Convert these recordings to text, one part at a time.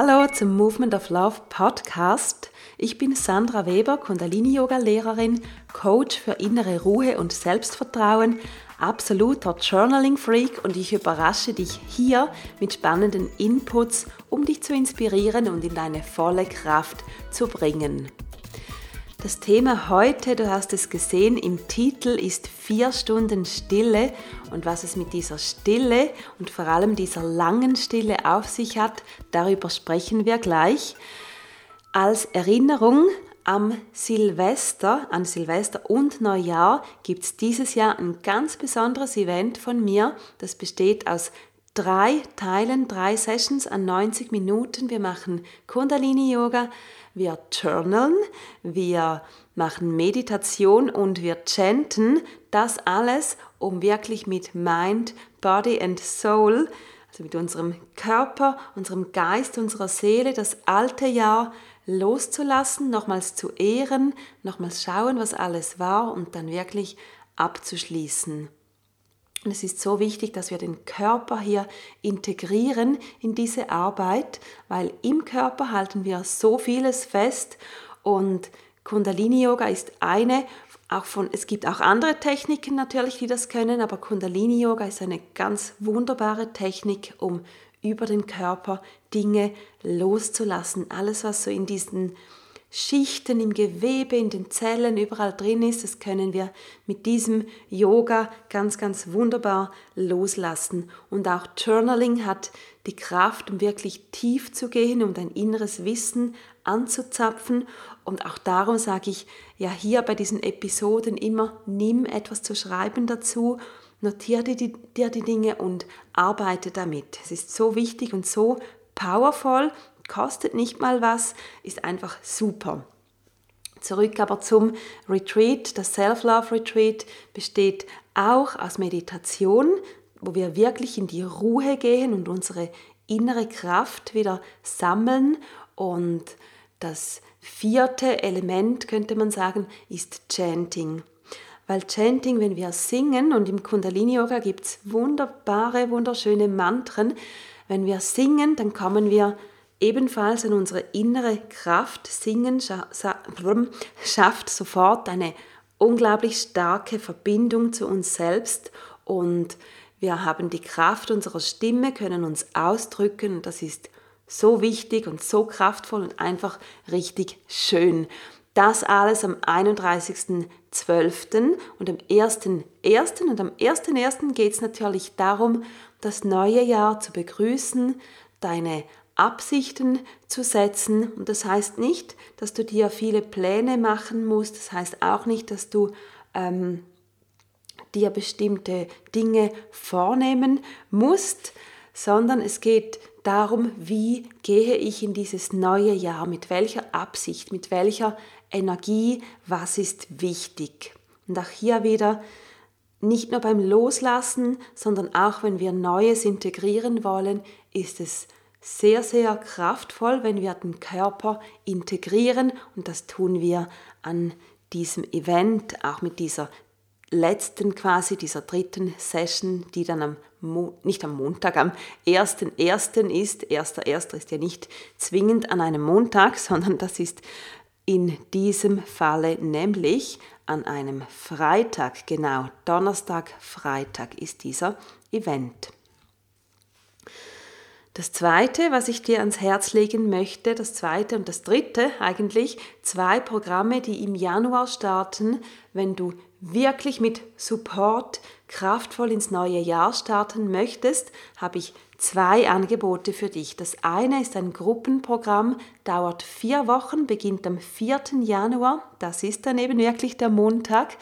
Hallo zum Movement of Love Podcast. Ich bin Sandra Weber, Kundalini-Yoga-Lehrerin, Coach für innere Ruhe und Selbstvertrauen, absoluter Journaling-Freak und ich überrasche dich hier mit spannenden Inputs, um dich zu inspirieren und in deine volle Kraft zu bringen. Das Thema heute, du hast es gesehen, im Titel ist vier Stunden Stille und was es mit dieser Stille und vor allem dieser langen Stille auf sich hat, darüber sprechen wir gleich. Als Erinnerung am Silvester, an Silvester und Neujahr gibt es dieses Jahr ein ganz besonderes Event von mir. Das besteht aus drei Teilen, drei Sessions an 90 Minuten. Wir machen Kundalini-Yoga, wir journalen, wir machen Meditation und wir chanten. Das alles, um wirklich mit Mind, Body and Soul, also mit unserem Körper, unserem Geist, unserer Seele, das alte Jahr loszulassen, nochmals zu ehren, nochmals schauen, was alles war und dann wirklich abzuschließen. Und es ist so wichtig, dass wir den Körper hier integrieren in diese Arbeit, weil im Körper halten wir so vieles fest und Kundalini Yoga ist eine auch von es gibt auch andere Techniken natürlich, die das können, aber Kundalini Yoga ist eine ganz wunderbare Technik, um über den Körper Dinge loszulassen, alles was so in diesen Schichten im Gewebe, in den Zellen, überall drin ist. Das können wir mit diesem Yoga ganz, ganz wunderbar loslassen. Und auch Journaling hat die Kraft, um wirklich tief zu gehen, um dein inneres Wissen anzuzapfen. Und auch darum sage ich ja hier bei diesen Episoden immer, nimm etwas zu schreiben dazu, notiere dir die, dir die Dinge und arbeite damit. Es ist so wichtig und so powerful kostet nicht mal was, ist einfach super. Zurück aber zum Retreat. Das Self-Love Retreat besteht auch aus Meditation, wo wir wirklich in die Ruhe gehen und unsere innere Kraft wieder sammeln. Und das vierte Element, könnte man sagen, ist Chanting. Weil Chanting, wenn wir singen, und im Kundalini-Yoga gibt es wunderbare, wunderschöne Mantren, wenn wir singen, dann kommen wir ebenfalls an unsere innere Kraft. Singen schafft sofort eine unglaublich starke Verbindung zu uns selbst und wir haben die Kraft unserer Stimme, können uns ausdrücken. Das ist so wichtig und so kraftvoll und einfach richtig schön. Das alles am 31.12. und am 1.1. Und am 1.1. geht es natürlich darum, das neue Jahr zu begrüßen, deine Absichten zu setzen. Und das heißt nicht, dass du dir viele Pläne machen musst. Das heißt auch nicht, dass du ähm, dir bestimmte Dinge vornehmen musst, sondern es geht darum, wie gehe ich in dieses neue Jahr, mit welcher Absicht, mit welcher Energie, was ist wichtig. Und auch hier wieder nicht nur beim Loslassen, sondern auch wenn wir Neues integrieren wollen, ist es sehr, sehr kraftvoll, wenn wir den Körper integrieren und das tun wir an diesem Event, auch mit dieser letzten quasi, dieser dritten Session, die dann am, Mo nicht am Montag, am 1.1. ist. 1.1. ist ja nicht zwingend an einem Montag, sondern das ist in diesem Falle nämlich an einem Freitag, genau, Donnerstag, Freitag ist dieser Event. Das zweite, was ich dir ans Herz legen möchte, das zweite und das dritte eigentlich, zwei Programme, die im Januar starten, wenn du wirklich mit Support kraftvoll ins neue Jahr starten möchtest, habe ich zwei Angebote für dich. Das eine ist ein Gruppenprogramm, dauert vier Wochen, beginnt am 4. Januar, das ist dann eben wirklich der Montag.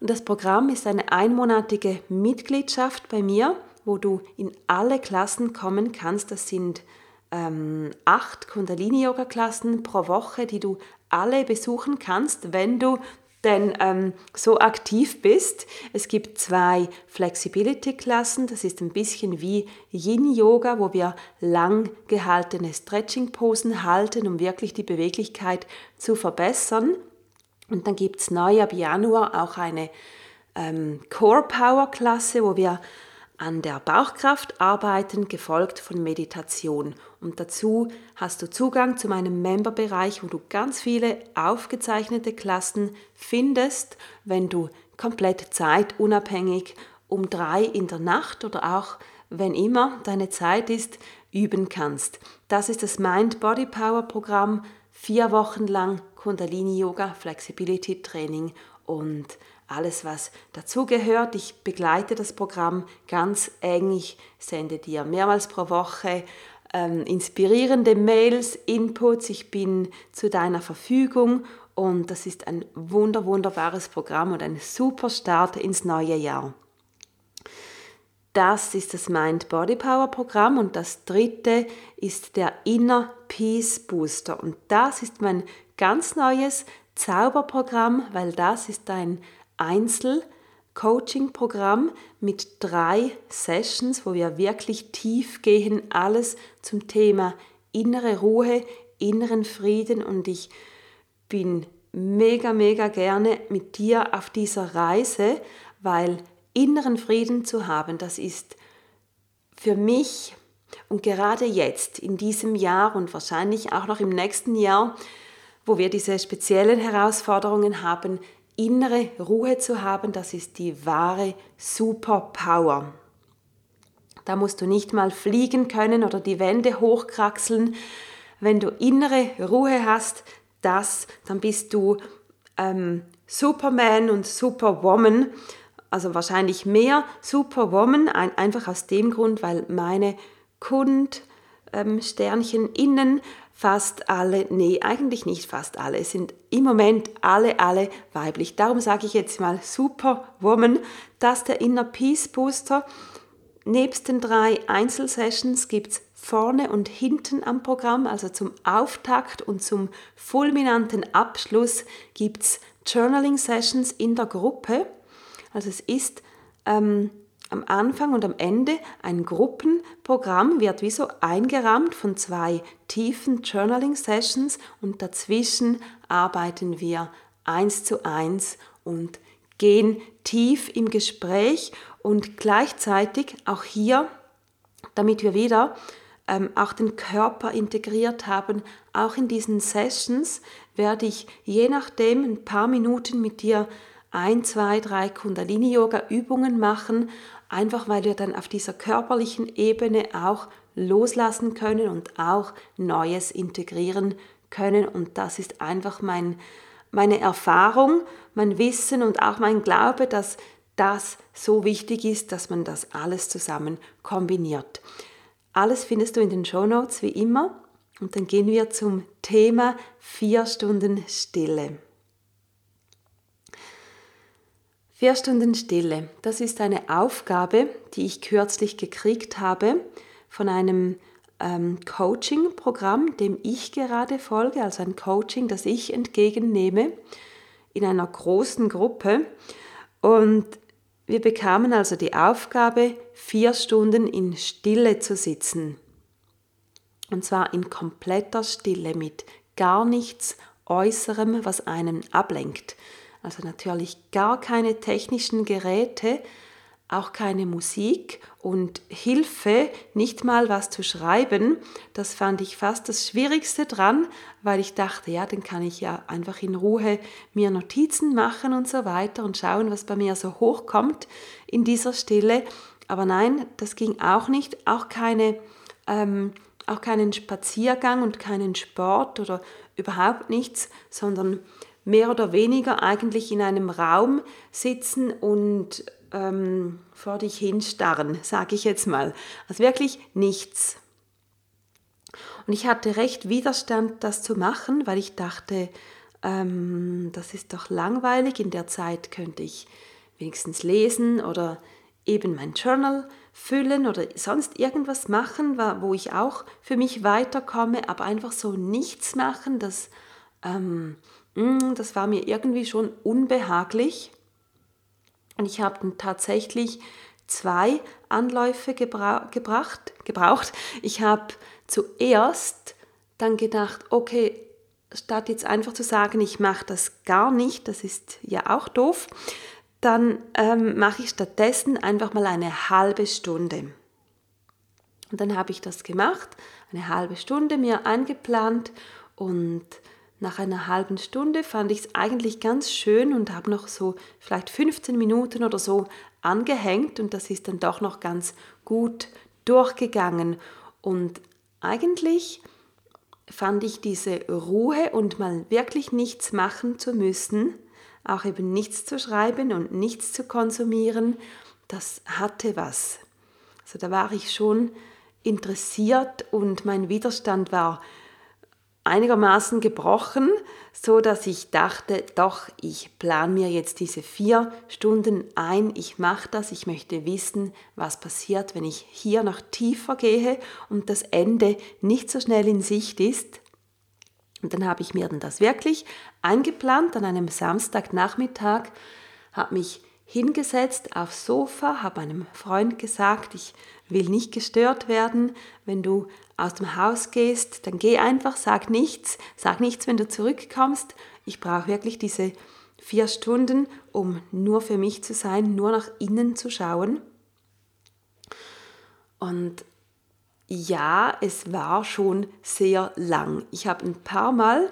Und das Programm ist eine einmonatige Mitgliedschaft bei mir wo du in alle Klassen kommen kannst. Das sind ähm, acht Kundalini-Yoga-Klassen pro Woche, die du alle besuchen kannst, wenn du denn ähm, so aktiv bist. Es gibt zwei Flexibility-Klassen, das ist ein bisschen wie Yin-Yoga, wo wir lang gehaltene Stretching-Posen halten, um wirklich die Beweglichkeit zu verbessern. Und dann gibt es neu ab Januar auch eine ähm, Core Power Klasse, wo wir an der Bauchkraft arbeiten, gefolgt von Meditation. Und dazu hast du Zugang zu meinem Memberbereich, wo du ganz viele aufgezeichnete Klassen findest, wenn du komplett zeitunabhängig um drei in der Nacht oder auch wenn immer deine Zeit ist, üben kannst. Das ist das Mind Body Power Programm, vier Wochen lang Kundalini Yoga, Flexibility Training und alles, was dazugehört. Ich begleite das Programm ganz eng. Ich sende dir mehrmals pro Woche ähm, inspirierende Mails, Inputs. Ich bin zu deiner Verfügung und das ist ein wunder, wunderbares Programm und ein super Start ins neue Jahr. Das ist das Mind Body Power Programm und das dritte ist der Inner Peace Booster und das ist mein ganz neues Zauberprogramm, weil das ist ein Einzel-Coaching-Programm mit drei Sessions, wo wir wirklich tief gehen, alles zum Thema innere Ruhe, inneren Frieden. Und ich bin mega, mega gerne mit dir auf dieser Reise, weil inneren Frieden zu haben, das ist für mich und gerade jetzt in diesem Jahr und wahrscheinlich auch noch im nächsten Jahr, wo wir diese speziellen Herausforderungen haben, innere Ruhe zu haben, das ist die wahre Superpower. Da musst du nicht mal fliegen können oder die Wände hochkraxeln. Wenn du innere Ruhe hast, das, dann bist du ähm, Superman und Superwoman. Also wahrscheinlich mehr Superwoman, ein, einfach aus dem Grund, weil meine Kundsternchen ähm, innen fast alle, nee, eigentlich nicht fast alle, es sind im Moment alle, alle weiblich. Darum sage ich jetzt mal Superwoman, dass der Inner Peace Booster. Nebst den drei Einzelsessions gibt es vorne und hinten am Programm, also zum Auftakt und zum fulminanten Abschluss gibt es Journaling Sessions in der Gruppe. Also es ist ähm, am Anfang und am Ende ein Gruppenprogramm wird wie so eingerahmt von zwei tiefen Journaling-Sessions und dazwischen arbeiten wir eins zu eins und gehen tief im Gespräch und gleichzeitig auch hier, damit wir wieder ähm, auch den Körper integriert haben, auch in diesen Sessions werde ich je nachdem ein paar Minuten mit dir ein, zwei, drei Kundalini-Yoga-Übungen machen, einfach weil wir dann auf dieser körperlichen Ebene auch loslassen können und auch Neues integrieren können. Und das ist einfach mein, meine Erfahrung, mein Wissen und auch mein Glaube, dass das so wichtig ist, dass man das alles zusammen kombiniert. Alles findest du in den Show Notes wie immer. Und dann gehen wir zum Thema vier Stunden Stille. Vier Stunden Stille, das ist eine Aufgabe, die ich kürzlich gekriegt habe von einem ähm, Coaching-Programm, dem ich gerade folge, also ein Coaching, das ich entgegennehme in einer großen Gruppe. Und wir bekamen also die Aufgabe, vier Stunden in Stille zu sitzen. Und zwar in kompletter Stille mit gar nichts Äußerem, was einen ablenkt. Also natürlich gar keine technischen Geräte, auch keine Musik und Hilfe, nicht mal was zu schreiben. Das fand ich fast das Schwierigste dran, weil ich dachte, ja, dann kann ich ja einfach in Ruhe mir Notizen machen und so weiter und schauen, was bei mir so hochkommt in dieser Stille. Aber nein, das ging auch nicht. Auch keine, ähm, auch keinen Spaziergang und keinen Sport oder überhaupt nichts, sondern mehr oder weniger eigentlich in einem Raum sitzen und ähm, vor dich hinstarren, sage ich jetzt mal. Also wirklich nichts. Und ich hatte recht Widerstand, das zu machen, weil ich dachte, ähm, das ist doch langweilig, in der Zeit könnte ich wenigstens lesen oder eben mein Journal füllen oder sonst irgendwas machen, wo ich auch für mich weiterkomme, aber einfach so nichts machen, das, ähm, das war mir irgendwie schon unbehaglich. Und ich habe tatsächlich zwei Anläufe gebra gebracht, gebraucht. Ich habe zuerst dann gedacht, okay, statt jetzt einfach zu sagen, ich mache das gar nicht, das ist ja auch doof, dann ähm, mache ich stattdessen einfach mal eine halbe Stunde. Und dann habe ich das gemacht, eine halbe Stunde mir eingeplant und nach einer halben Stunde fand ich es eigentlich ganz schön und habe noch so vielleicht 15 Minuten oder so angehängt und das ist dann doch noch ganz gut durchgegangen. Und eigentlich fand ich diese Ruhe und mal wirklich nichts machen zu müssen, auch eben nichts zu schreiben und nichts zu konsumieren, das hatte was. Also da war ich schon interessiert und mein Widerstand war einigermaßen gebrochen, so dass ich dachte, doch, ich plane mir jetzt diese vier Stunden ein, ich mache das, ich möchte wissen, was passiert, wenn ich hier noch tiefer gehe und das Ende nicht so schnell in Sicht ist. Und dann habe ich mir dann das wirklich eingeplant. An einem Samstagnachmittag, habe mich hingesetzt aufs Sofa, habe meinem Freund gesagt, ich will nicht gestört werden. Wenn du aus dem Haus gehst, dann geh einfach, sag nichts, sag nichts, wenn du zurückkommst. Ich brauche wirklich diese vier Stunden, um nur für mich zu sein, nur nach innen zu schauen. Und ja, es war schon sehr lang. Ich habe ein paar Mal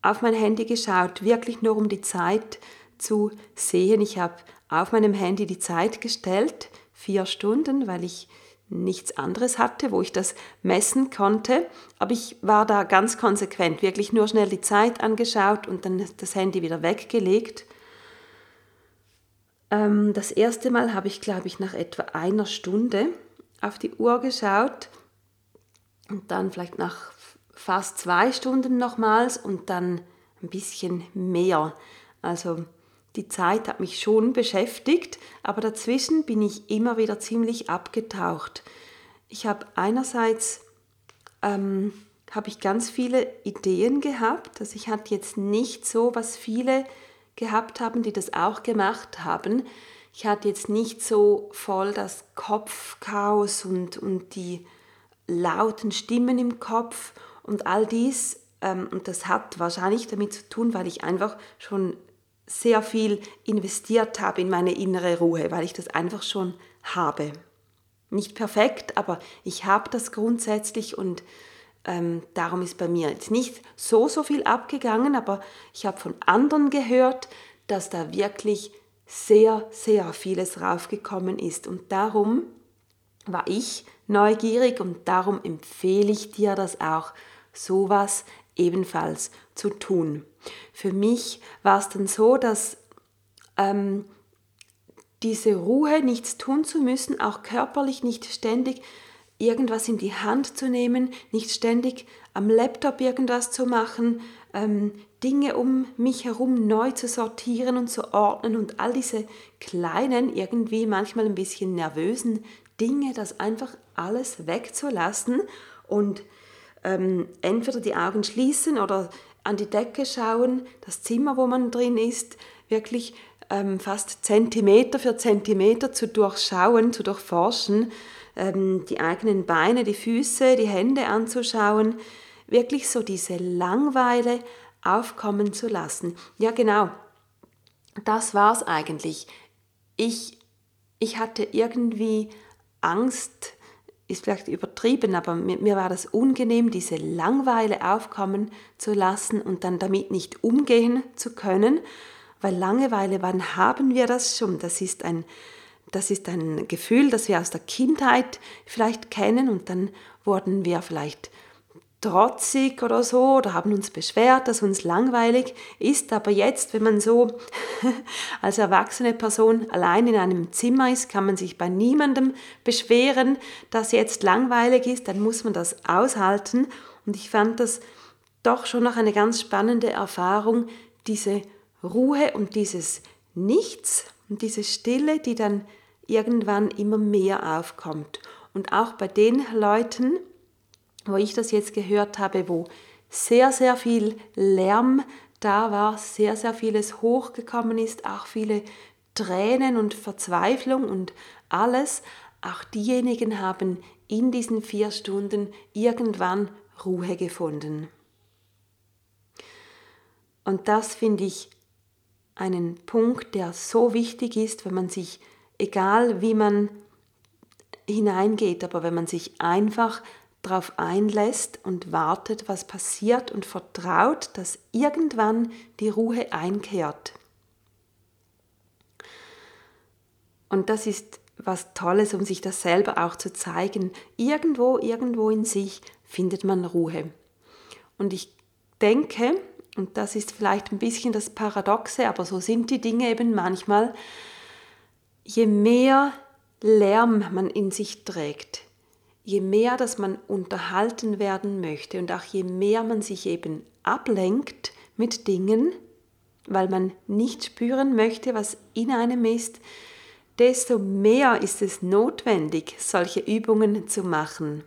auf mein Handy geschaut, wirklich nur um die Zeit zu sehen. Ich habe auf meinem Handy die Zeit gestellt, vier Stunden, weil ich nichts anderes hatte, wo ich das messen konnte. Aber ich war da ganz konsequent, wirklich nur schnell die Zeit angeschaut und dann das Handy wieder weggelegt. Ähm, das erste Mal habe ich, glaube ich, nach etwa einer Stunde auf die Uhr geschaut und dann vielleicht nach fast zwei Stunden nochmals und dann ein bisschen mehr. Also die Zeit hat mich schon beschäftigt, aber dazwischen bin ich immer wieder ziemlich abgetaucht. Ich habe einerseits ähm, habe ich ganz viele Ideen gehabt, also ich hatte jetzt nicht so, was viele gehabt haben, die das auch gemacht haben. Ich hatte jetzt nicht so voll das Kopfchaos und, und die lauten Stimmen im Kopf und all dies. Ähm, und das hat wahrscheinlich damit zu tun, weil ich einfach schon sehr viel investiert habe in meine innere Ruhe, weil ich das einfach schon habe. Nicht perfekt, aber ich habe das grundsätzlich und ähm, darum ist bei mir jetzt nicht so, so viel abgegangen, aber ich habe von anderen gehört, dass da wirklich sehr, sehr vieles raufgekommen ist. Und darum war ich neugierig und darum empfehle ich dir das auch, sowas ebenfalls zu tun. Für mich war es dann so, dass ähm, diese Ruhe, nichts tun zu müssen, auch körperlich nicht ständig irgendwas in die Hand zu nehmen, nicht ständig am Laptop irgendwas zu machen, ähm, Dinge um mich herum neu zu sortieren und zu ordnen und all diese kleinen, irgendwie manchmal ein bisschen nervösen Dinge, das einfach alles wegzulassen und ähm, entweder die Augen schließen oder an die Decke schauen, das Zimmer, wo man drin ist, wirklich ähm, fast Zentimeter für Zentimeter zu durchschauen, zu durchforschen, ähm, die eigenen Beine, die Füße, die Hände anzuschauen, wirklich so diese Langweile aufkommen zu lassen. Ja, genau, das war es eigentlich. Ich, ich hatte irgendwie Angst, ist vielleicht übertrieben, aber mir, mir, war das unangenehm, diese Langweile aufkommen zu lassen und dann damit nicht umgehen zu können, weil Langeweile, wann haben wir das schon? Das ist ein, das ist ein Gefühl, das wir aus der Kindheit vielleicht kennen und dann wurden wir vielleicht trotzig oder so oder haben uns beschwert, dass uns langweilig ist. Aber jetzt, wenn man so als erwachsene Person allein in einem Zimmer ist, kann man sich bei niemandem beschweren, dass jetzt langweilig ist. Dann muss man das aushalten. Und ich fand das doch schon noch eine ganz spannende Erfahrung, diese Ruhe und dieses Nichts und diese Stille, die dann irgendwann immer mehr aufkommt. Und auch bei den Leuten, wo ich das jetzt gehört habe, wo sehr, sehr viel Lärm da war, sehr, sehr vieles hochgekommen ist, auch viele Tränen und Verzweiflung und alles, auch diejenigen haben in diesen vier Stunden irgendwann Ruhe gefunden. Und das finde ich einen Punkt, der so wichtig ist, wenn man sich, egal wie man hineingeht, aber wenn man sich einfach darauf einlässt und wartet, was passiert und vertraut, dass irgendwann die Ruhe einkehrt. Und das ist was Tolles, um sich das selber auch zu zeigen. Irgendwo, irgendwo in sich findet man Ruhe. Und ich denke, und das ist vielleicht ein bisschen das Paradoxe, aber so sind die Dinge eben manchmal, je mehr Lärm man in sich trägt, je mehr, dass man unterhalten werden möchte und auch je mehr man sich eben ablenkt mit Dingen, weil man nicht spüren möchte, was in einem ist, desto mehr ist es notwendig, solche Übungen zu machen.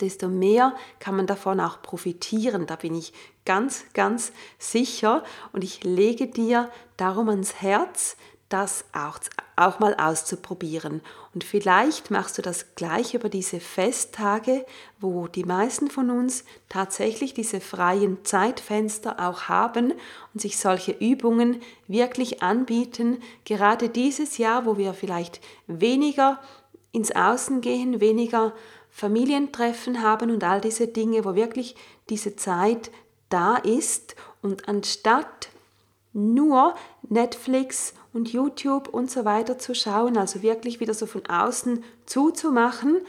Desto mehr kann man davon auch profitieren, da bin ich ganz, ganz sicher und ich lege dir darum ans Herz, das auch, auch mal auszuprobieren. Und vielleicht machst du das gleich über diese Festtage, wo die meisten von uns tatsächlich diese freien Zeitfenster auch haben und sich solche Übungen wirklich anbieten. Gerade dieses Jahr, wo wir vielleicht weniger ins Außen gehen, weniger Familientreffen haben und all diese Dinge, wo wirklich diese Zeit da ist und anstatt nur Netflix und YouTube und so weiter zu schauen, also wirklich wieder so von außen zuzumachen,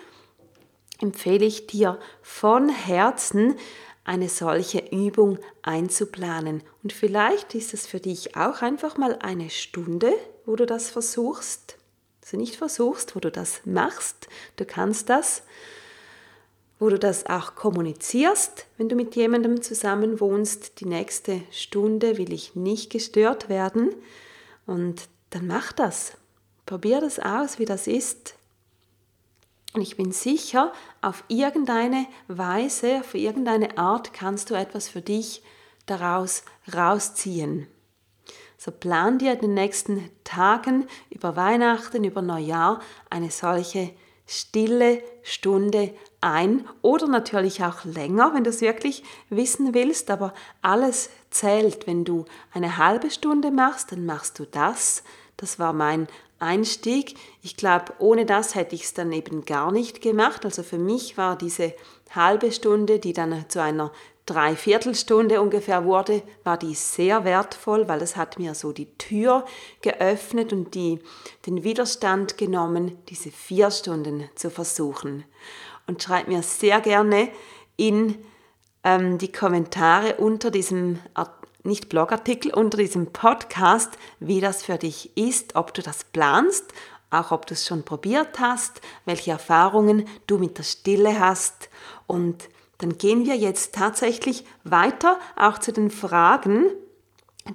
empfehle ich dir von Herzen, eine solche Übung einzuplanen. Und vielleicht ist es für dich auch einfach mal eine Stunde, wo du das versuchst. Also nicht versuchst, wo du das machst. Du kannst das, wo du das auch kommunizierst, wenn du mit jemandem zusammen wohnst. Die nächste Stunde will ich nicht gestört werden. Und dann mach das. Probier das aus, wie das ist. Und ich bin sicher, auf irgendeine Weise, auf irgendeine Art kannst du etwas für dich daraus rausziehen. So plan dir in den nächsten Tagen über Weihnachten, über Neujahr eine solche stille Stunde ein oder natürlich auch länger, wenn du es wirklich wissen willst, aber alles zählt. Wenn du eine halbe Stunde machst, dann machst du das. Das war mein Einstieg. Ich glaube, ohne das hätte ich es dann eben gar nicht gemacht. Also für mich war diese halbe Stunde, die dann zu einer Dreiviertelstunde ungefähr wurde, war die sehr wertvoll, weil es hat mir so die Tür geöffnet und die, den Widerstand genommen, diese vier Stunden zu versuchen. Und schreib mir sehr gerne in ähm, die Kommentare unter diesem nicht Blogartikel, unter diesem Podcast, wie das für dich ist, ob du das planst, auch ob du es schon probiert hast, welche Erfahrungen du mit der Stille hast und dann gehen wir jetzt tatsächlich weiter, auch zu den Fragen,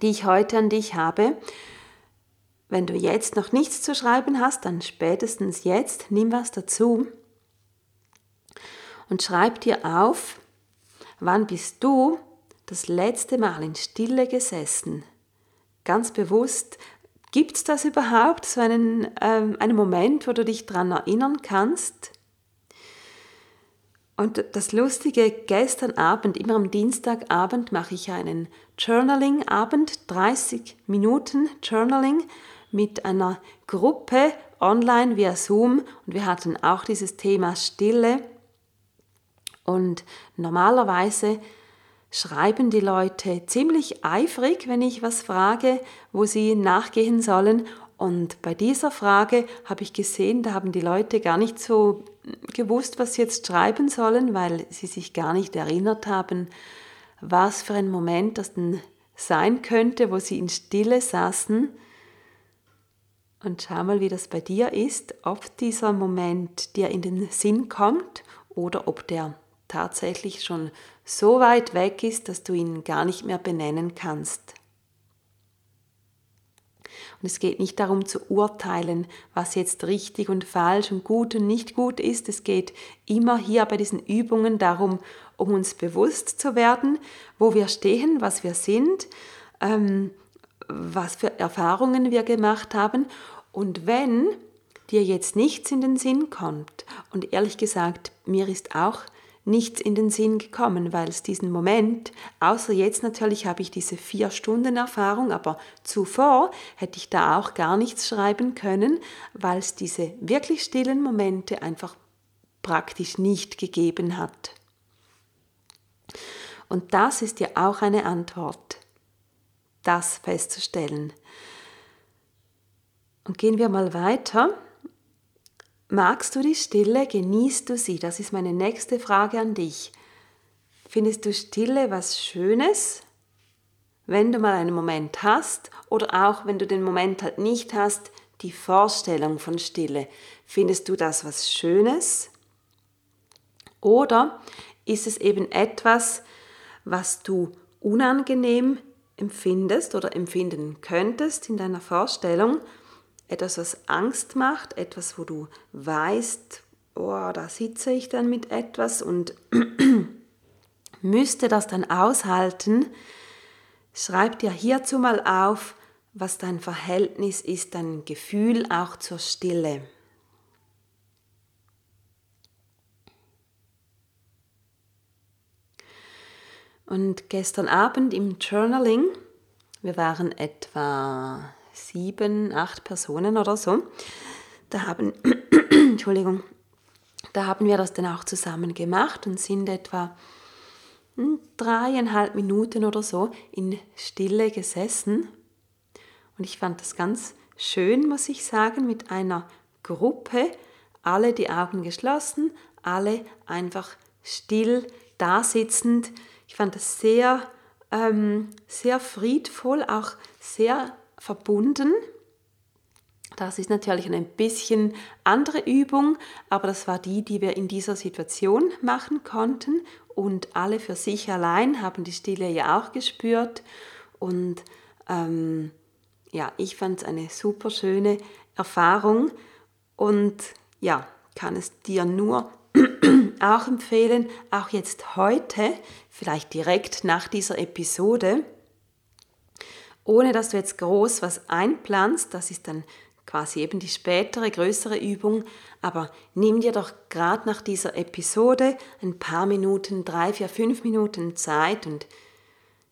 die ich heute an dich habe. Wenn du jetzt noch nichts zu schreiben hast, dann spätestens jetzt nimm was dazu und schreib dir auf, wann bist du das letzte Mal in Stille gesessen? Ganz bewusst, gibt es das überhaupt, so einen, ähm, einen Moment, wo du dich daran erinnern kannst? Und das Lustige, gestern Abend, immer am Dienstagabend, mache ich einen Journaling-Abend, 30 Minuten Journaling mit einer Gruppe online via Zoom. Und wir hatten auch dieses Thema Stille. Und normalerweise schreiben die Leute ziemlich eifrig, wenn ich was frage, wo sie nachgehen sollen. Und bei dieser Frage habe ich gesehen, da haben die Leute gar nicht so gewusst, was sie jetzt schreiben sollen, weil sie sich gar nicht erinnert haben, was für ein Moment das denn sein könnte, wo sie in Stille saßen. Und schau mal, wie das bei dir ist, ob dieser Moment dir in den Sinn kommt oder ob der tatsächlich schon so weit weg ist, dass du ihn gar nicht mehr benennen kannst. Und es geht nicht darum zu urteilen, was jetzt richtig und falsch und gut und nicht gut ist. Es geht immer hier bei diesen Übungen darum, um uns bewusst zu werden, wo wir stehen, was wir sind, ähm, was für Erfahrungen wir gemacht haben. Und wenn dir jetzt nichts in den Sinn kommt, und ehrlich gesagt, mir ist auch nichts in den Sinn gekommen, weil es diesen Moment, außer jetzt natürlich habe ich diese vier Stunden Erfahrung, aber zuvor hätte ich da auch gar nichts schreiben können, weil es diese wirklich stillen Momente einfach praktisch nicht gegeben hat. Und das ist ja auch eine Antwort, das festzustellen. Und gehen wir mal weiter. Magst du die Stille? Genießt du sie? Das ist meine nächste Frage an dich. Findest du Stille was Schönes? Wenn du mal einen Moment hast oder auch wenn du den Moment halt nicht hast, die Vorstellung von Stille. Findest du das was Schönes? Oder ist es eben etwas, was du unangenehm empfindest oder empfinden könntest in deiner Vorstellung etwas, was Angst macht, etwas, wo du weißt, oh, da sitze ich dann mit etwas und müsste das dann aushalten, schreib dir hierzu mal auf, was dein Verhältnis ist, dein Gefühl auch zur Stille. Und gestern Abend im Journaling, wir waren etwa sieben, acht Personen oder so. Da haben, Entschuldigung, da haben wir das dann auch zusammen gemacht und sind etwa hm, dreieinhalb Minuten oder so in Stille gesessen. Und ich fand das ganz schön, muss ich sagen, mit einer Gruppe, alle die Augen geschlossen, alle einfach still da sitzend. Ich fand das sehr, ähm, sehr friedvoll, auch sehr verbunden. Das ist natürlich eine bisschen andere Übung, aber das war die, die wir in dieser Situation machen konnten. Und alle für sich allein haben die Stille ja auch gespürt. Und ähm, ja, ich fand es eine super schöne Erfahrung und ja, kann es dir nur auch empfehlen, auch jetzt heute, vielleicht direkt nach dieser Episode, ohne dass du jetzt groß was einplanst. Das ist dann quasi eben die spätere, größere Übung. Aber nimm dir doch gerade nach dieser Episode ein paar Minuten, drei, vier, fünf Minuten Zeit und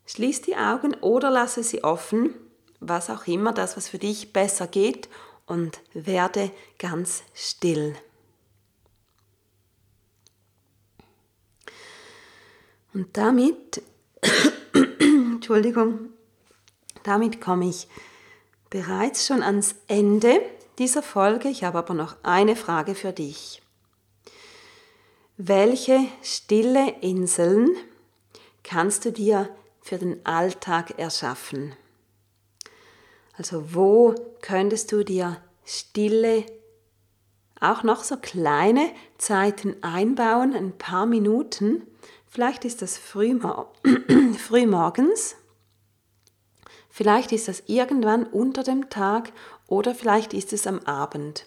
schließ die Augen oder lasse sie offen, was auch immer, das, was für dich besser geht, und werde ganz still. Und damit, Entschuldigung, damit komme ich bereits schon ans Ende dieser Folge. Ich habe aber noch eine Frage für dich. Welche stille Inseln kannst du dir für den Alltag erschaffen? Also wo könntest du dir stille, auch noch so kleine Zeiten einbauen, ein paar Minuten? Vielleicht ist das frühmorgens Vielleicht ist das irgendwann unter dem Tag oder vielleicht ist es am Abend.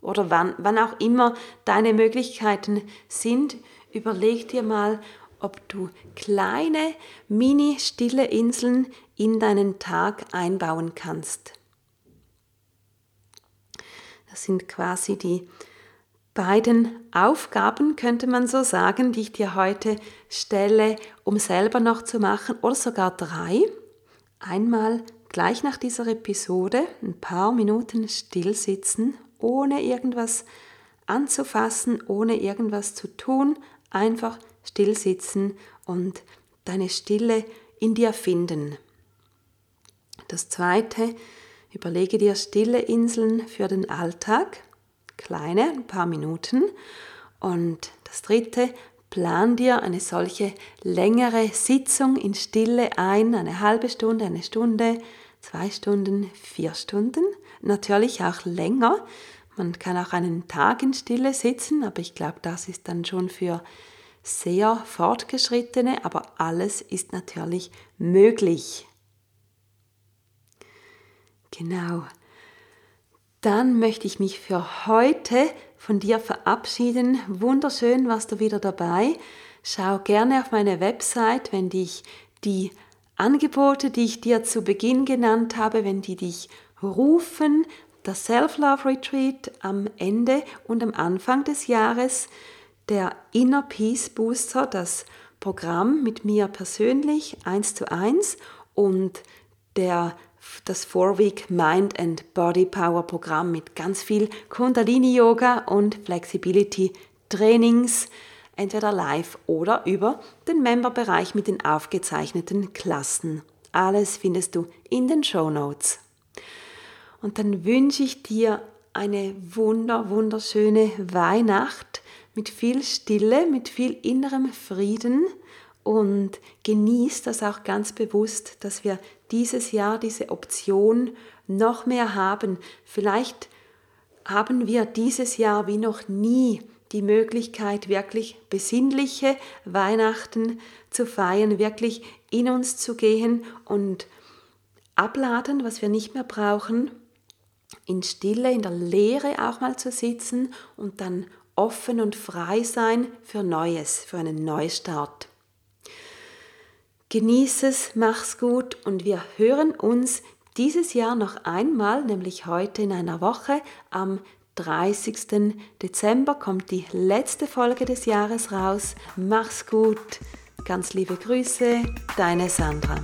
Oder wann, wann auch immer deine Möglichkeiten sind, überleg dir mal, ob du kleine, mini stille Inseln in deinen Tag einbauen kannst. Das sind quasi die beiden Aufgaben, könnte man so sagen, die ich dir heute stelle, um selber noch zu machen, oder sogar drei einmal gleich nach dieser Episode ein paar Minuten still sitzen, ohne irgendwas anzufassen, ohne irgendwas zu tun, einfach still sitzen und deine Stille in dir finden. Das zweite, überlege dir stille Inseln für den Alltag, kleine, ein paar Minuten. Und das dritte, Plan dir eine solche längere Sitzung in Stille ein, eine halbe Stunde, eine Stunde, zwei Stunden, vier Stunden, natürlich auch länger. Man kann auch einen Tag in Stille sitzen, aber ich glaube, das ist dann schon für sehr fortgeschrittene, aber alles ist natürlich möglich. Genau. Dann möchte ich mich für heute von dir verabschieden. Wunderschön warst du wieder dabei. Schau gerne auf meine Website, wenn dich die Angebote, die ich dir zu Beginn genannt habe, wenn die dich rufen, das Self-Love Retreat am Ende und am Anfang des Jahres, der Inner Peace Booster, das Programm mit mir persönlich eins zu eins und der das Four-Week Mind and Body Power Programm mit ganz viel Kundalini Yoga und Flexibility Trainings, entweder live oder über den Memberbereich mit den aufgezeichneten Klassen. Alles findest du in den Show Notes. Und dann wünsche ich dir eine wunder, wunderschöne Weihnacht mit viel Stille, mit viel innerem Frieden und genieß das auch ganz bewusst, dass wir dieses Jahr diese Option noch mehr haben. Vielleicht haben wir dieses Jahr wie noch nie die Möglichkeit, wirklich besinnliche Weihnachten zu feiern, wirklich in uns zu gehen und abladen, was wir nicht mehr brauchen in Stille, in der Leere auch mal zu sitzen und dann offen und frei sein für Neues, für einen Neustart. Genieß es, mach's gut und wir hören uns dieses Jahr noch einmal, nämlich heute in einer Woche. Am 30. Dezember kommt die letzte Folge des Jahres raus. Mach's gut. Ganz liebe Grüße, deine Sandra.